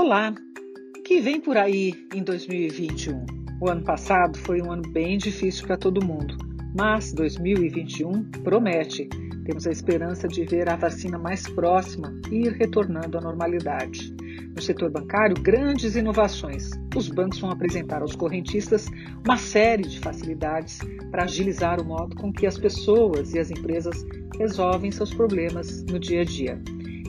Olá! Que vem por aí em 2021? O ano passado foi um ano bem difícil para todo mundo, mas 2021 promete. Temos a esperança de ver a vacina mais próxima e ir retornando à normalidade. No setor bancário, grandes inovações. Os bancos vão apresentar aos correntistas uma série de facilidades para agilizar o modo com que as pessoas e as empresas resolvem seus problemas no dia a dia.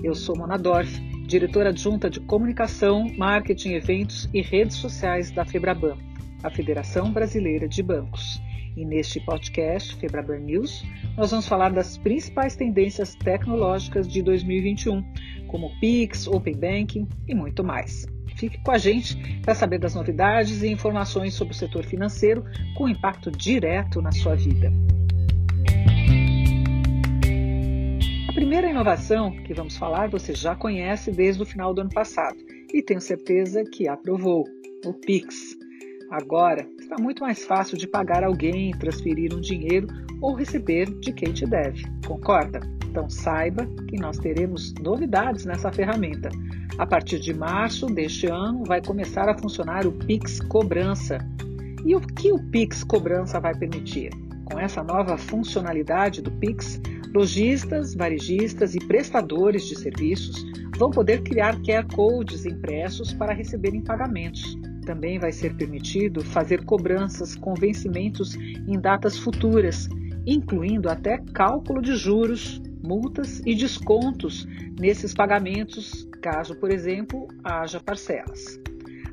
Eu sou Mona Dorf diretora adjunta de Comunicação, Marketing, Eventos e Redes Sociais da Febraban, a Federação Brasileira de Bancos. E neste podcast, Febraban News, nós vamos falar das principais tendências tecnológicas de 2021, como Pix, Open Banking e muito mais. Fique com a gente para saber das novidades e informações sobre o setor financeiro com impacto direto na sua vida. Primeira inovação que vamos falar você já conhece desde o final do ano passado e tenho certeza que aprovou: o Pix. Agora está muito mais fácil de pagar alguém, transferir um dinheiro ou receber de quem te deve. Concorda? Então saiba que nós teremos novidades nessa ferramenta. A partir de março deste ano vai começar a funcionar o Pix Cobrança. E o que o Pix Cobrança vai permitir? Com essa nova funcionalidade do Pix, Lojistas, varejistas e prestadores de serviços vão poder criar QR codes impressos para receberem pagamentos. Também vai ser permitido fazer cobranças com vencimentos em datas futuras, incluindo até cálculo de juros, multas e descontos nesses pagamentos, caso, por exemplo, haja parcelas.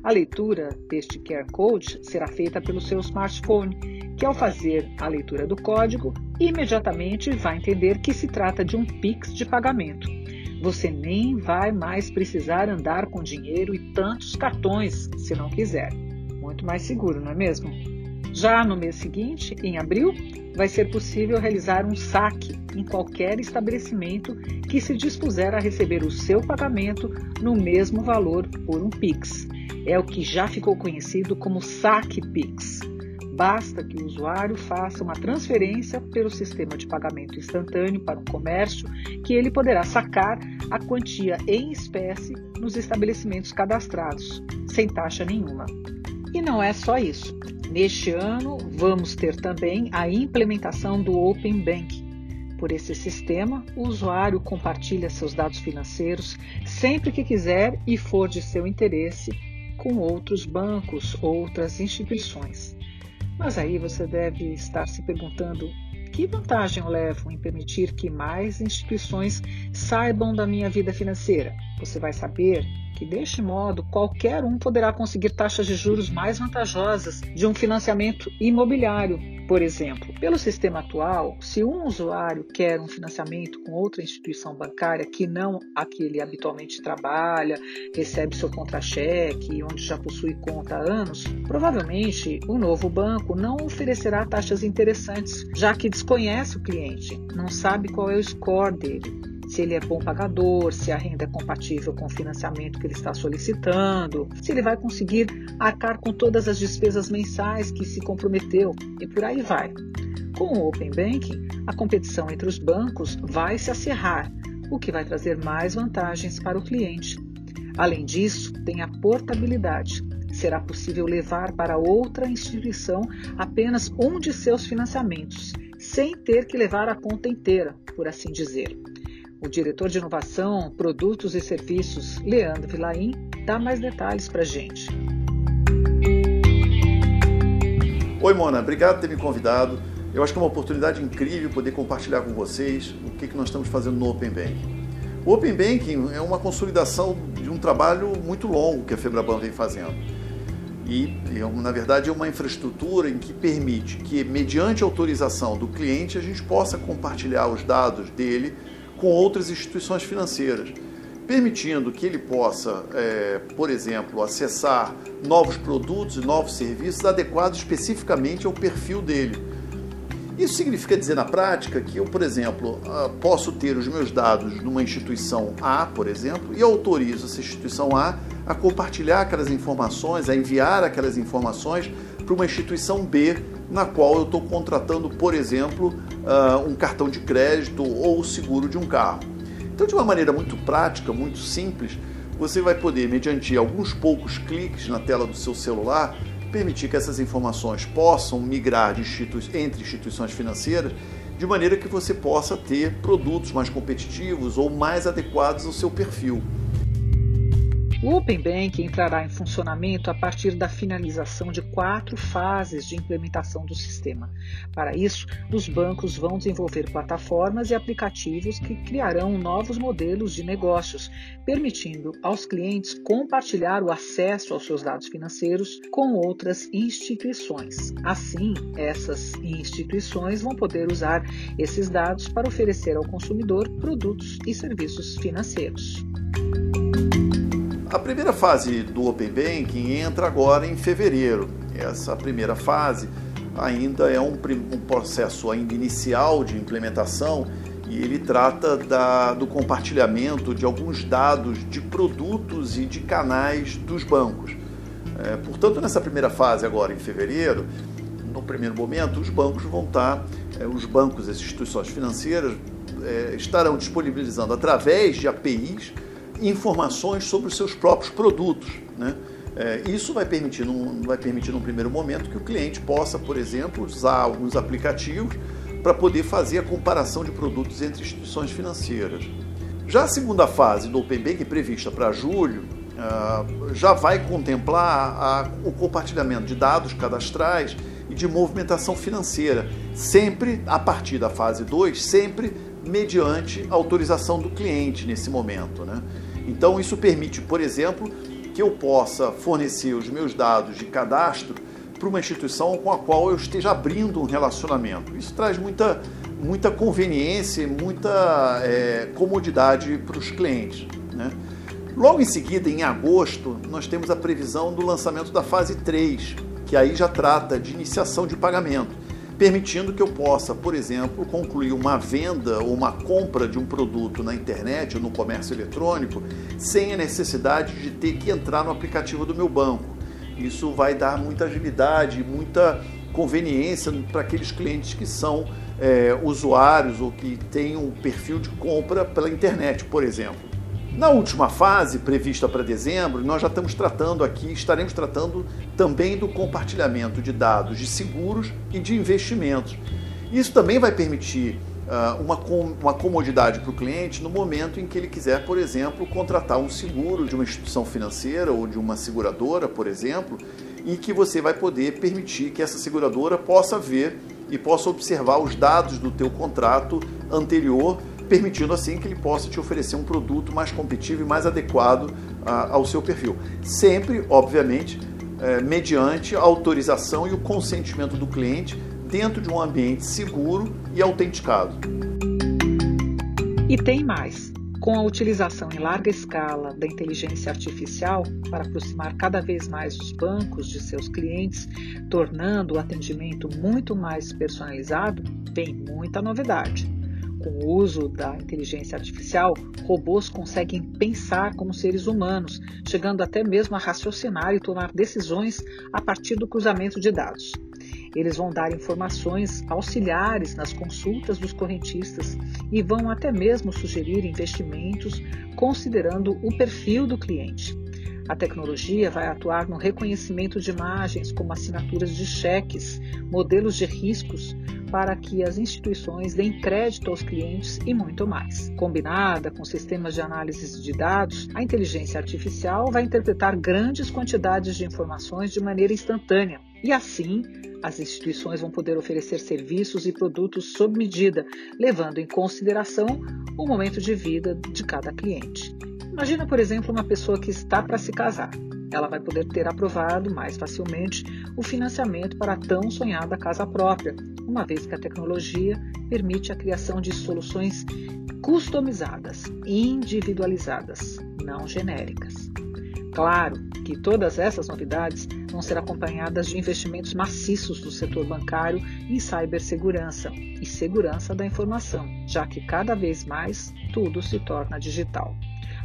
A leitura deste QR Code será feita pelo seu smartphone, que ao fazer a leitura do código, imediatamente vai entender que se trata de um Pix de pagamento. Você nem vai mais precisar andar com dinheiro e tantos cartões se não quiser. Muito mais seguro, não é mesmo? Já no mês seguinte, em abril, vai ser possível realizar um saque em qualquer estabelecimento que se dispuser a receber o seu pagamento no mesmo valor por um Pix. É o que já ficou conhecido como saque Pix. Basta que o usuário faça uma transferência pelo sistema de pagamento instantâneo para um comércio, que ele poderá sacar a quantia em espécie nos estabelecimentos cadastrados, sem taxa nenhuma. E não é só isso. Neste ano, vamos ter também a implementação do Open Banking. Por esse sistema, o usuário compartilha seus dados financeiros sempre que quiser e for de seu interesse com outros bancos, outras instituições. Mas aí você deve estar se perguntando: que vantagem eu levo em permitir que mais instituições saibam da minha vida financeira? Você vai saber que deste modo qualquer um poderá conseguir taxas de juros mais vantajosas de um financiamento imobiliário, por exemplo. Pelo sistema atual, se um usuário quer um financiamento com outra instituição bancária que não a que ele habitualmente trabalha, recebe seu contra-cheque, onde já possui conta há anos, provavelmente o novo banco não oferecerá taxas interessantes, já que desconhece o cliente, não sabe qual é o score dele se ele é bom pagador, se a renda é compatível com o financiamento que ele está solicitando, se ele vai conseguir arcar com todas as despesas mensais que se comprometeu e por aí vai. Com o Open Banking, a competição entre os bancos vai se acirrar, o que vai trazer mais vantagens para o cliente. Além disso, tem a portabilidade. Será possível levar para outra instituição apenas um de seus financiamentos, sem ter que levar a conta inteira, por assim dizer. O diretor de inovação, produtos e serviços, Leandro Vilaim, dá mais detalhes para a gente. Oi, Mona, obrigado por ter me convidado. Eu acho que é uma oportunidade incrível poder compartilhar com vocês o que, que nós estamos fazendo no Open Banking. O Open Banking é uma consolidação de um trabalho muito longo que a Febraban vem fazendo. E, na verdade, é uma infraestrutura em que permite que, mediante autorização do cliente, a gente possa compartilhar os dados dele com outras instituições financeiras, permitindo que ele possa, é, por exemplo, acessar novos produtos e novos serviços adequados especificamente ao perfil dele. Isso significa dizer na prática que eu, por exemplo, ah, posso ter os meus dados numa instituição A, por exemplo, e autorizo essa instituição A a compartilhar aquelas informações, a enviar aquelas informações para uma instituição B na qual eu estou contratando, por exemplo, uh, um cartão de crédito ou o seguro de um carro. Então, de uma maneira muito prática, muito simples, você vai poder, mediante alguns poucos cliques na tela do seu celular, permitir que essas informações possam migrar institui entre instituições financeiras de maneira que você possa ter produtos mais competitivos ou mais adequados ao seu perfil. O Open Bank entrará em funcionamento a partir da finalização de quatro fases de implementação do sistema. Para isso, os bancos vão desenvolver plataformas e aplicativos que criarão novos modelos de negócios, permitindo aos clientes compartilhar o acesso aos seus dados financeiros com outras instituições. Assim, essas instituições vão poder usar esses dados para oferecer ao consumidor produtos e serviços financeiros. A primeira fase do Open Banking entra agora em fevereiro. Essa primeira fase ainda é um, um processo ainda inicial de implementação e ele trata da, do compartilhamento de alguns dados de produtos e de canais dos bancos. É, portanto, nessa primeira fase agora em fevereiro, no primeiro momento, os bancos vão estar, é, os bancos, as instituições financeiras é, estarão disponibilizando através de APIs informações sobre os seus próprios produtos. Né? É, isso vai permitir, num, vai permitir, num primeiro momento, que o cliente possa, por exemplo, usar alguns aplicativos para poder fazer a comparação de produtos entre instituições financeiras. Já a segunda fase do Open Banking, prevista para julho, uh, já vai contemplar a, o compartilhamento de dados cadastrais e de movimentação financeira, sempre a partir da fase 2, sempre mediante autorização do cliente nesse momento. Né? Então, isso permite, por exemplo, que eu possa fornecer os meus dados de cadastro para uma instituição com a qual eu esteja abrindo um relacionamento. Isso traz muita, muita conveniência e muita é, comodidade para os clientes. Né? Logo em seguida, em agosto, nós temos a previsão do lançamento da fase 3, que aí já trata de iniciação de pagamento permitindo que eu possa, por exemplo, concluir uma venda ou uma compra de um produto na internet ou no comércio eletrônico sem a necessidade de ter que entrar no aplicativo do meu banco. Isso vai dar muita agilidade, muita conveniência para aqueles clientes que são é, usuários ou que têm um perfil de compra pela internet, por exemplo. Na última fase, prevista para dezembro, nós já estamos tratando aqui, estaremos tratando também do compartilhamento de dados de seguros e de investimentos. Isso também vai permitir uh, uma, com, uma comodidade para o cliente no momento em que ele quiser, por exemplo, contratar um seguro de uma instituição financeira ou de uma seguradora, por exemplo, e que você vai poder permitir que essa seguradora possa ver e possa observar os dados do teu contrato anterior permitindo assim que ele possa te oferecer um produto mais competitivo e mais adequado a, ao seu perfil. Sempre, obviamente, é, mediante a autorização e o consentimento do cliente dentro de um ambiente seguro e autenticado. E tem mais. Com a utilização em larga escala da inteligência artificial para aproximar cada vez mais os bancos de seus clientes, tornando o atendimento muito mais personalizado, vem muita novidade. Com o uso da inteligência artificial, robôs conseguem pensar como seres humanos, chegando até mesmo a raciocinar e tomar decisões a partir do cruzamento de dados. Eles vão dar informações auxiliares nas consultas dos correntistas e vão até mesmo sugerir investimentos considerando o perfil do cliente. A tecnologia vai atuar no reconhecimento de imagens, como assinaturas de cheques, modelos de riscos, para que as instituições deem crédito aos clientes e muito mais. Combinada com sistemas de análise de dados, a inteligência artificial vai interpretar grandes quantidades de informações de maneira instantânea e assim as instituições vão poder oferecer serviços e produtos sob medida, levando em consideração o momento de vida de cada cliente. Imagina, por exemplo, uma pessoa que está para se casar. Ela vai poder ter aprovado mais facilmente o financiamento para a tão sonhada casa própria, uma vez que a tecnologia permite a criação de soluções customizadas, individualizadas, não genéricas. Claro que todas essas novidades vão ser acompanhadas de investimentos maciços do setor bancário em cibersegurança e segurança da informação, já que cada vez mais tudo se torna digital.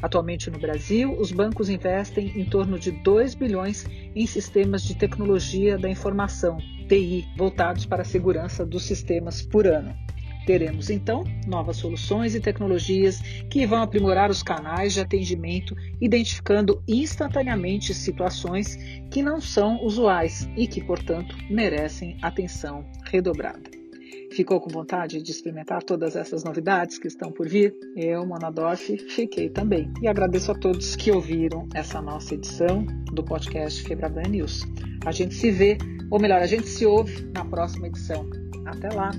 Atualmente no Brasil, os bancos investem em torno de 2 bilhões em sistemas de tecnologia da informação, TI, voltados para a segurança dos sistemas por ano. Teremos então novas soluções e tecnologias que vão aprimorar os canais de atendimento, identificando instantaneamente situações que não são usuais e que, portanto, merecem atenção redobrada. Ficou com vontade de experimentar todas essas novidades que estão por vir? Eu, Monadoff, fiquei também. E agradeço a todos que ouviram essa nossa edição do podcast Febraban News. A gente se vê, ou melhor, a gente se ouve na próxima edição. Até lá!